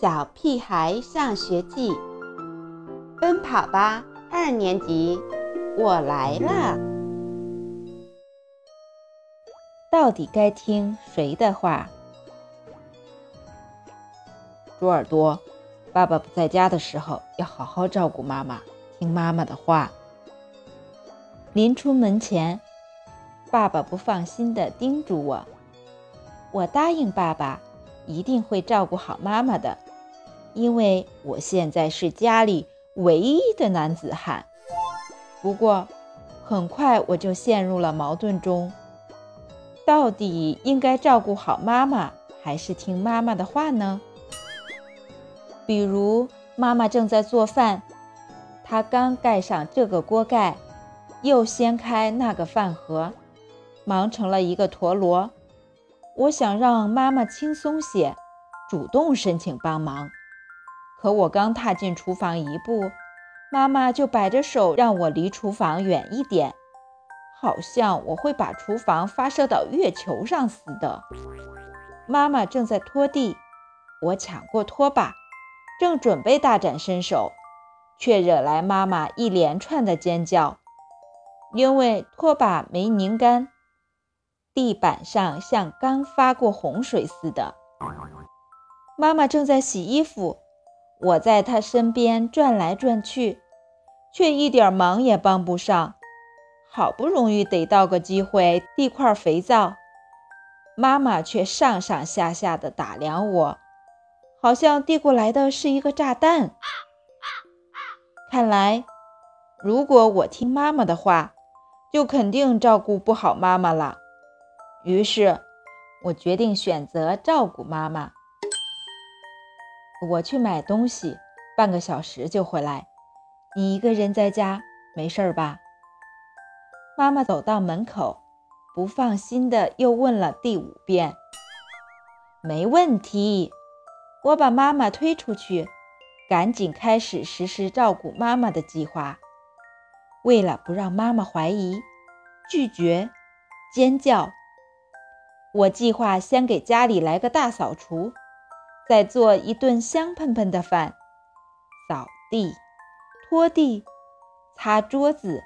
小屁孩上学记》，奔跑吧二年级，我来了。到底该听谁的话？猪耳朵，爸爸不在家的时候，要好好照顾妈妈，听妈妈的话。临出门前，爸爸不放心地叮嘱我：“我答应爸爸，一定会照顾好妈妈的。”因为我现在是家里唯一的男子汉，不过很快我就陷入了矛盾中，到底应该照顾好妈妈，还是听妈妈的话呢？比如妈妈正在做饭，她刚盖上这个锅盖，又掀开那个饭盒，忙成了一个陀螺。我想让妈妈轻松些，主动申请帮忙。可我刚踏进厨房一步，妈妈就摆着手让我离厨房远一点，好像我会把厨房发射到月球上似的。妈妈正在拖地，我抢过拖把，正准备大展身手，却惹来妈妈一连串的尖叫，因为拖把没拧干，地板上像刚发过洪水似的。妈妈正在洗衣服。我在他身边转来转去，却一点忙也帮不上。好不容易逮到个机会递块肥皂，妈妈却上上下下的打量我，好像递过来的是一个炸弹。看来，如果我听妈妈的话，就肯定照顾不好妈妈了。于是，我决定选择照顾妈妈。我去买东西，半个小时就回来。你一个人在家，没事儿吧？妈妈走到门口，不放心的又问了第五遍。没问题。我把妈妈推出去，赶紧开始实施照顾妈妈的计划。为了不让妈妈怀疑、拒绝、尖叫，我计划先给家里来个大扫除。再做一顿香喷喷的饭，扫地、拖地、擦桌子，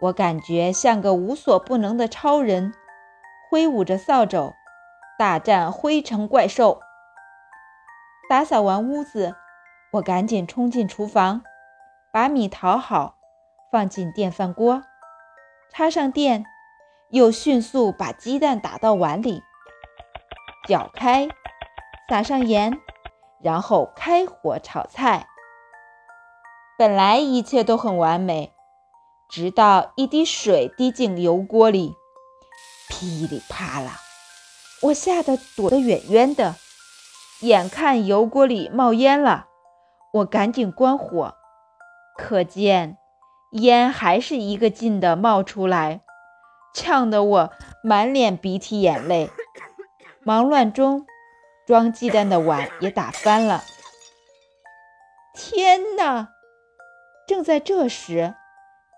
我感觉像个无所不能的超人，挥舞着扫帚大战灰尘怪兽。打扫完屋子，我赶紧冲进厨房，把米淘好，放进电饭锅，插上电，又迅速把鸡蛋打到碗里，搅开。撒上盐，然后开火炒菜。本来一切都很完美，直到一滴水滴进油锅里，噼里啪啦，我吓得躲得远远的。眼看油锅里冒烟了，我赶紧关火，可见烟还是一个劲的冒出来，呛得我满脸鼻涕眼泪。忙乱中。装鸡蛋的碗也打翻了！天哪！正在这时，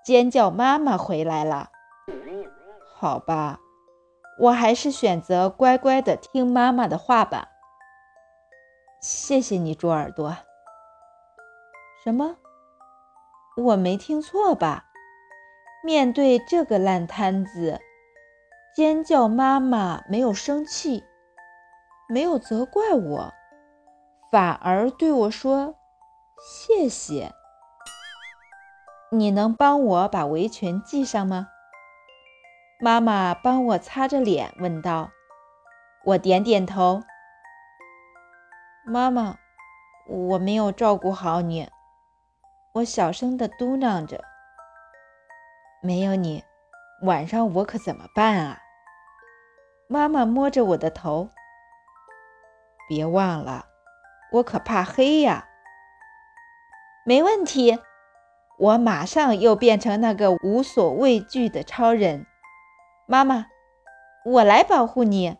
尖叫妈妈回来了。好吧，我还是选择乖乖的听妈妈的话吧。谢谢你，猪耳朵。什么？我没听错吧？面对这个烂摊子，尖叫妈妈没有生气。没有责怪我，反而对我说：“谢谢。”你能帮我把围裙系上吗？妈妈帮我擦着脸问道。我点点头。妈妈，我没有照顾好你。我小声的嘟囔着：“没有你，晚上我可怎么办啊？”妈妈摸着我的头。别忘了，我可怕黑呀！没问题，我马上又变成那个无所畏惧的超人。妈妈，我来保护你。